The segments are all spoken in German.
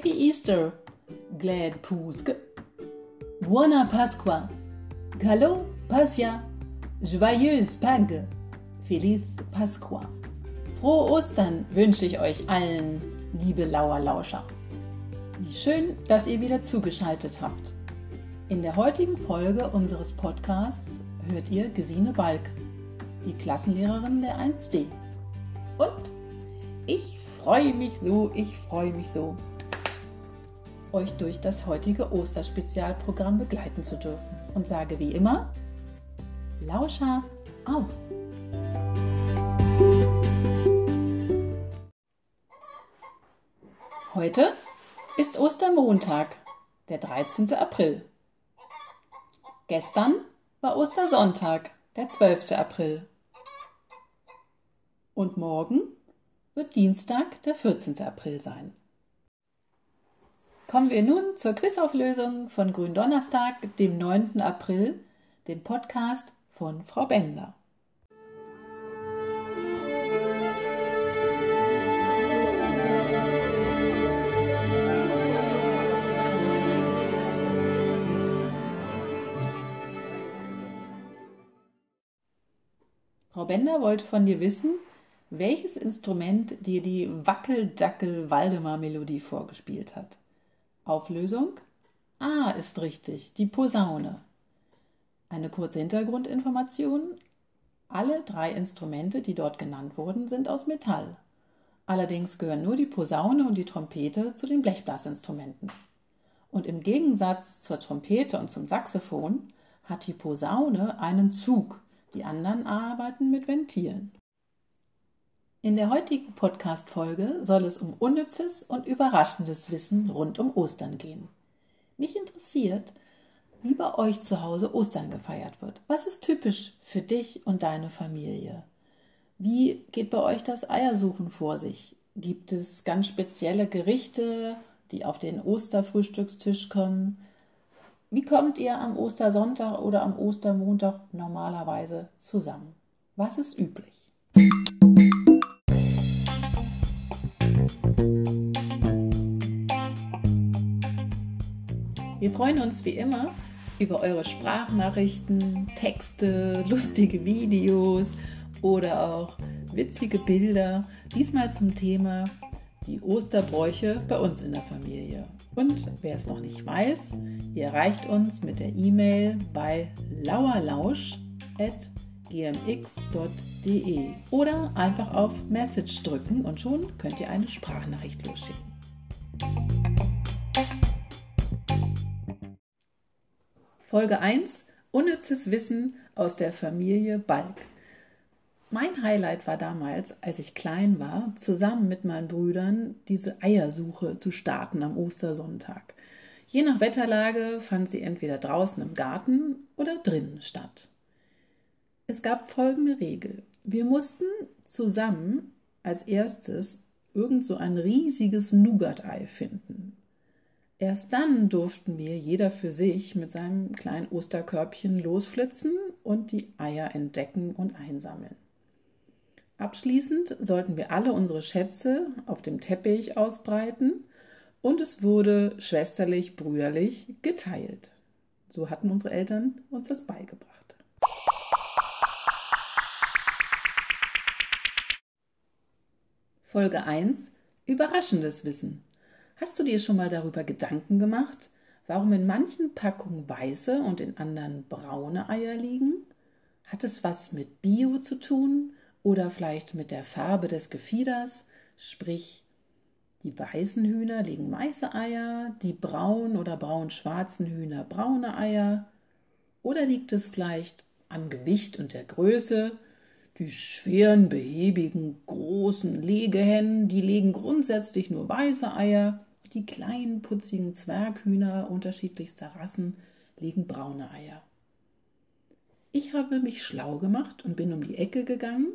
Happy Easter, Glad Puske, Buona Pasqua, Calo Pascha, Joyeuse Pâques, Feliz Pasqua. Frohe Ostern wünsche ich euch allen, liebe Lauerlauscher. Wie schön, dass ihr wieder zugeschaltet habt. In der heutigen Folge unseres Podcasts hört ihr Gesine Balk, die Klassenlehrerin der 1D. Und ich freue mich so, ich freue mich so, euch durch das heutige Osterspezialprogramm begleiten zu dürfen und sage wie immer, Lauscher auf! Heute ist Ostermontag, der 13. April. Gestern war Ostersonntag, der 12. April. Und morgen wird Dienstag, der 14. April sein. Kommen wir nun zur Quizauflösung von Gründonnerstag, dem 9. April, dem Podcast von Frau Bender. Frau Bender wollte von dir wissen, welches Instrument dir die Wackel-Dackel-Waldemar-Melodie vorgespielt hat. Auflösung? A ist richtig, die Posaune. Eine kurze Hintergrundinformation. Alle drei Instrumente, die dort genannt wurden, sind aus Metall. Allerdings gehören nur die Posaune und die Trompete zu den Blechblasinstrumenten. Und im Gegensatz zur Trompete und zum Saxophon hat die Posaune einen Zug, die anderen arbeiten mit Ventilen. In der heutigen Podcast-Folge soll es um unnützes und überraschendes Wissen rund um Ostern gehen. Mich interessiert, wie bei euch zu Hause Ostern gefeiert wird. Was ist typisch für dich und deine Familie? Wie geht bei euch das Eiersuchen vor sich? Gibt es ganz spezielle Gerichte, die auf den Osterfrühstückstisch kommen? Wie kommt ihr am Ostersonntag oder am Ostermontag normalerweise zusammen? Was ist üblich? Wir freuen uns wie immer über eure Sprachnachrichten, Texte, lustige Videos oder auch witzige Bilder. Diesmal zum Thema die Osterbräuche bei uns in der Familie. Und wer es noch nicht weiß, ihr erreicht uns mit der E-Mail bei lauerlausch.gmx.de oder einfach auf Message drücken und schon könnt ihr eine Sprachnachricht losschicken. Folge 1 Unnützes Wissen aus der Familie Balk. Mein Highlight war damals, als ich klein war, zusammen mit meinen Brüdern diese Eiersuche zu starten am Ostersonntag. Je nach Wetterlage fand sie entweder draußen im Garten oder drinnen statt. Es gab folgende Regel. Wir mussten zusammen als erstes irgend so ein riesiges Nougat-Ei finden. Erst dann durften wir jeder für sich mit seinem kleinen Osterkörbchen losflitzen und die Eier entdecken und einsammeln. Abschließend sollten wir alle unsere Schätze auf dem Teppich ausbreiten und es wurde schwesterlich, brüderlich geteilt. So hatten unsere Eltern uns das beigebracht. Folge 1 Überraschendes Wissen. Hast du dir schon mal darüber Gedanken gemacht, warum in manchen Packungen weiße und in anderen braune Eier liegen? Hat es was mit Bio zu tun oder vielleicht mit der Farbe des Gefieders? Sprich, die weißen Hühner legen weiße Eier, die braunen oder braun-schwarzen Hühner braune Eier? Oder liegt es vielleicht am Gewicht und der Größe? Die schweren, behäbigen, großen Legehennen, die legen grundsätzlich nur weiße Eier die kleinen, putzigen Zwerghühner unterschiedlichster Rassen legen braune Eier. Ich habe mich schlau gemacht und bin um die Ecke gegangen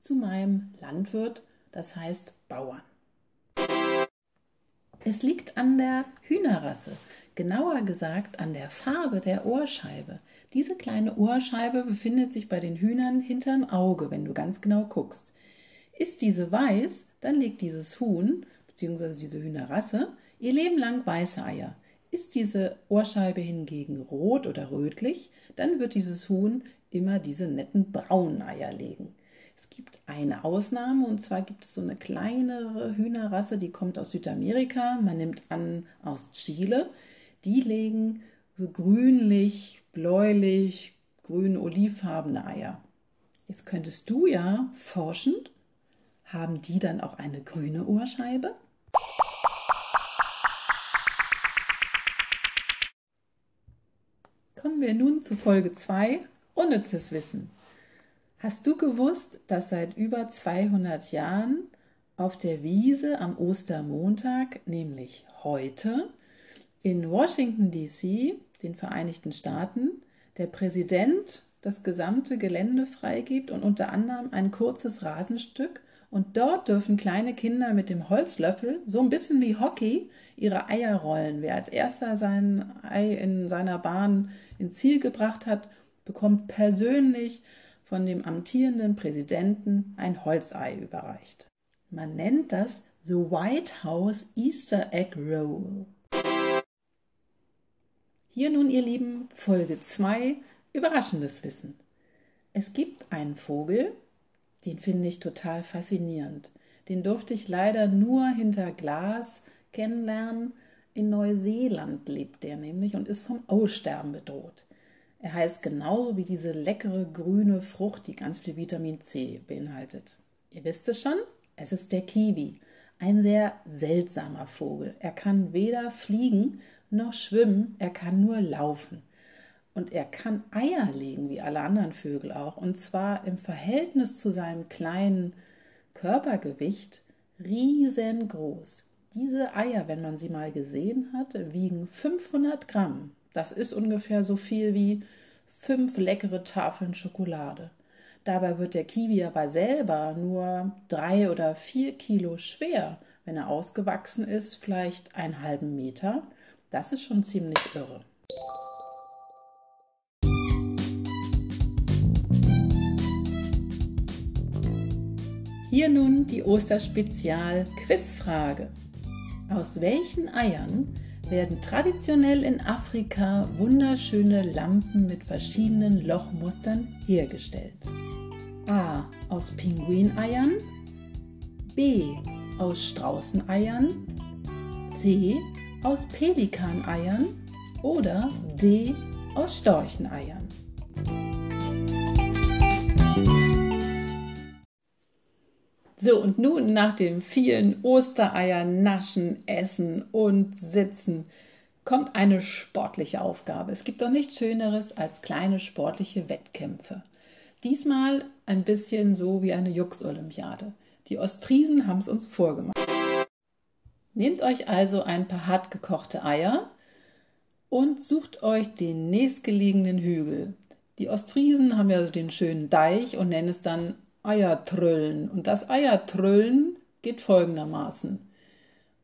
zu meinem Landwirt, das heißt Bauern. Es liegt an der Hühnerrasse, genauer gesagt an der Farbe der Ohrscheibe. Diese kleine Ohrscheibe befindet sich bei den Hühnern hinterm Auge, wenn du ganz genau guckst. Ist diese weiß, dann legt dieses Huhn bzw. diese Hühnerrasse ihr Leben lang weiße Eier. Ist diese Ohrscheibe hingegen rot oder rötlich, dann wird dieses Huhn immer diese netten braunen Eier legen. Es gibt eine Ausnahme und zwar gibt es so eine kleinere Hühnerrasse, die kommt aus Südamerika, man nimmt an aus Chile. Die legen so grünlich, bläulich, grün-olivfarbene Eier. Jetzt könntest du ja forschend, haben die dann auch eine grüne Ohrscheibe? Kommen wir nun zu Folge 2, unnützes Wissen. Hast du gewusst, dass seit über 200 Jahren auf der Wiese am Ostermontag, nämlich heute, in Washington, D.C., den Vereinigten Staaten, der Präsident das gesamte Gelände freigibt und unter anderem ein kurzes Rasenstück und dort dürfen kleine Kinder mit dem Holzlöffel, so ein bisschen wie Hockey, ihre Eier rollen. Wer als erster sein Ei in seiner Bahn ins Ziel gebracht hat, bekommt persönlich von dem amtierenden Präsidenten ein Holzei überreicht. Man nennt das The White House Easter Egg Roll. Hier nun, ihr Lieben, Folge 2, überraschendes Wissen. Es gibt einen Vogel, den finde ich total faszinierend. Den durfte ich leider nur hinter Glas kennenlernen. In Neuseeland lebt der nämlich und ist vom Aussterben bedroht. Er heißt genauso wie diese leckere grüne Frucht, die ganz viel Vitamin C beinhaltet. Ihr wisst es schon, es ist der Kiwi. Ein sehr seltsamer Vogel. Er kann weder fliegen noch schwimmen, er kann nur laufen. Und er kann Eier legen, wie alle anderen Vögel auch. Und zwar im Verhältnis zu seinem kleinen Körpergewicht riesengroß. Diese Eier, wenn man sie mal gesehen hat, wiegen 500 Gramm. Das ist ungefähr so viel wie fünf leckere Tafeln Schokolade. Dabei wird der Kiwi aber selber nur drei oder vier Kilo schwer. Wenn er ausgewachsen ist, vielleicht einen halben Meter. Das ist schon ziemlich irre. Hier nun die Osterspezial-Quizfrage. Aus welchen Eiern werden traditionell in Afrika wunderschöne Lampen mit verschiedenen Lochmustern hergestellt. A. Aus Pinguineiern. B. Aus Straußeneiern. C. Aus Pelikaneiern. Oder D. Aus Storcheneiern. So, und nun nach dem vielen Ostereier naschen, essen und sitzen kommt eine sportliche Aufgabe. Es gibt doch nichts Schöneres als kleine sportliche Wettkämpfe. Diesmal ein bisschen so wie eine Jux-Olympiade. Die Ostfriesen haben es uns vorgemacht. Nehmt euch also ein paar hart gekochte Eier und sucht euch den nächstgelegenen Hügel. Die Ostfriesen haben ja so den schönen Deich und nennen es dann Eiertrüllen. Und das Eiertrüllen geht folgendermaßen.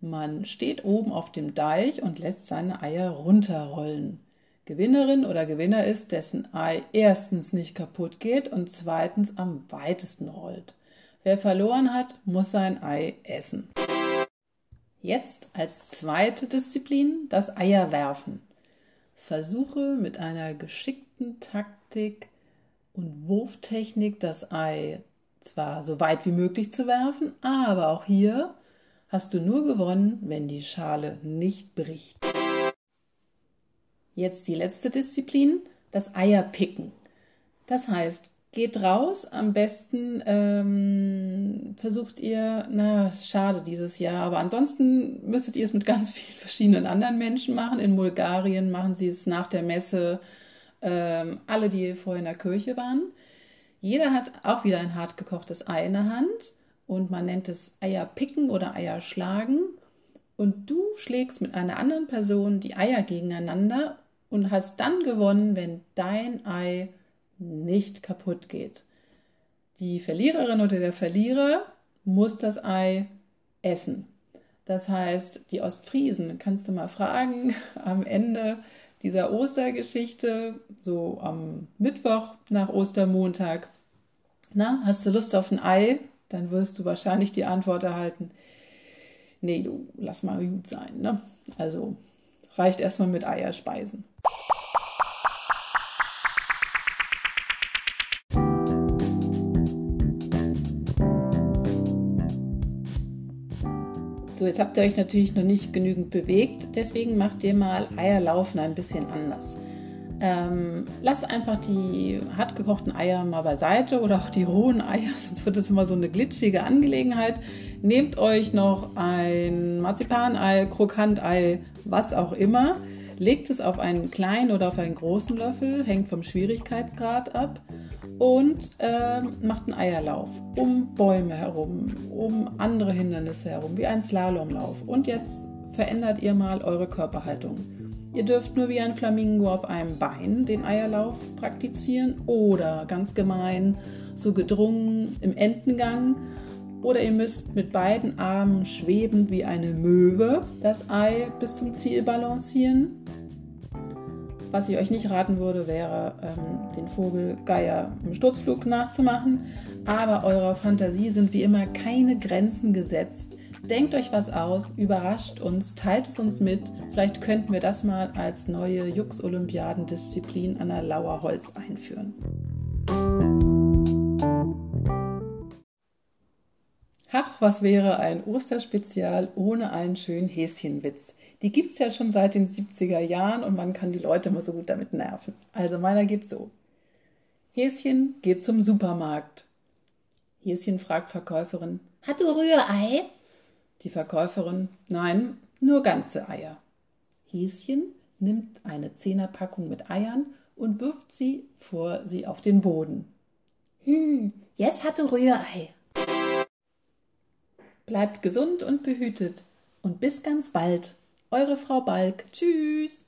Man steht oben auf dem Deich und lässt seine Eier runterrollen. Gewinnerin oder Gewinner ist, dessen Ei erstens nicht kaputt geht und zweitens am weitesten rollt. Wer verloren hat, muss sein Ei essen. Jetzt als zweite Disziplin das Eierwerfen. Versuche mit einer geschickten Taktik und Wurftechnik das Ei zwar so weit wie möglich zu werfen, aber auch hier hast du nur gewonnen, wenn die Schale nicht bricht. Jetzt die letzte Disziplin, das Eierpicken. Das heißt, geht raus, am besten ähm, versucht ihr, na, schade dieses Jahr, aber ansonsten müsstet ihr es mit ganz vielen verschiedenen anderen Menschen machen. In Bulgarien machen sie es nach der Messe, ähm, alle, die vorher in der Kirche waren. Jeder hat auch wieder ein hart gekochtes Ei in der Hand und man nennt es Eier picken oder Eier schlagen. Und du schlägst mit einer anderen Person die Eier gegeneinander und hast dann gewonnen, wenn dein Ei nicht kaputt geht. Die Verliererin oder der Verlierer muss das Ei essen. Das heißt, die Ostfriesen kannst du mal fragen am Ende dieser Ostergeschichte, so am Mittwoch nach Ostermontag. Na, hast du Lust auf ein Ei? Dann wirst du wahrscheinlich die Antwort erhalten. nee, du, lass mal gut sein, ne? Also reicht erstmal mit Eierspeisen. So, jetzt habt ihr euch natürlich noch nicht genügend bewegt, deswegen macht ihr mal Eierlaufen ein bisschen anders. Ähm, lasst einfach die hart gekochten Eier mal beiseite oder auch die rohen Eier, sonst wird es immer so eine glitschige Angelegenheit. Nehmt euch noch ein Marzipanei, Krokantei, was auch immer, legt es auf einen kleinen oder auf einen großen Löffel, hängt vom Schwierigkeitsgrad ab und äh, macht einen Eierlauf um Bäume herum, um andere Hindernisse herum, wie ein Slalomlauf. Und jetzt verändert ihr mal eure Körperhaltung. Ihr dürft nur wie ein Flamingo auf einem Bein den Eierlauf praktizieren oder ganz gemein so gedrungen im Entengang. Oder ihr müsst mit beiden Armen schwebend wie eine Möwe das Ei bis zum Ziel balancieren. Was ich euch nicht raten würde, wäre, ähm, den Vogel Geier im Sturzflug nachzumachen. Aber eurer Fantasie sind wie immer keine Grenzen gesetzt. Denkt euch was aus, überrascht uns, teilt es uns mit. Vielleicht könnten wir das mal als neue Jux-Olympiadendisziplin an der Lauerholz einführen. Ach, was wäre ein Osterspezial ohne einen schönen Häschenwitz? Die gibt es ja schon seit den 70er Jahren und man kann die Leute immer so gut damit nerven. Also meiner geht so. Häschen geht zum Supermarkt. Häschen fragt Verkäuferin, hat du Rührei? Die Verkäuferin, nein, nur ganze Eier. Häschen nimmt eine Zehnerpackung mit Eiern und wirft sie vor sie auf den Boden. Hm, jetzt hat du Rührei. Bleibt gesund und behütet und bis ganz bald. Eure Frau Balk. Tschüss.